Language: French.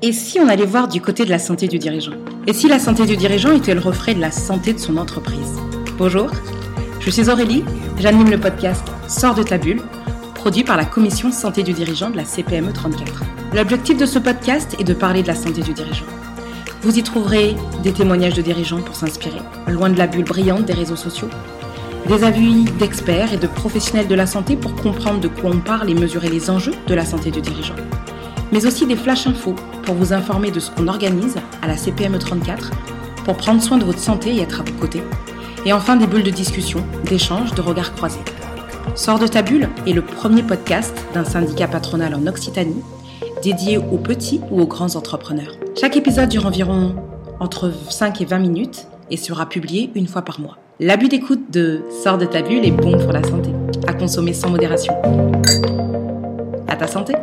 Et si on allait voir du côté de la santé du dirigeant? Et si la santé du dirigeant était le reflet de la santé de son entreprise? Bonjour, je suis Aurélie, j'anime le podcast Sors de ta bulle, produit par la commission santé du dirigeant de la CPME 34. L'objectif de ce podcast est de parler de la santé du dirigeant. Vous y trouverez des témoignages de dirigeants pour s'inspirer, loin de la bulle brillante des réseaux sociaux, des avis d'experts et de professionnels de la santé pour comprendre de quoi on parle et mesurer les enjeux de la santé du dirigeant, mais aussi des flash infos pour vous informer de ce qu'on organise à la CPME 34 pour prendre soin de votre santé et être à vos côtés, et enfin des bulles de discussion, d'échange, de regards croisés. Sors de ta bulle est le premier podcast d'un syndicat patronal en Occitanie dédié aux petits ou aux grands entrepreneurs. Chaque épisode dure environ entre 5 et 20 minutes et sera publié une fois par mois. L'abus d'écoute de Sors de ta bulle est bon pour la santé, à consommer sans modération. À ta santé!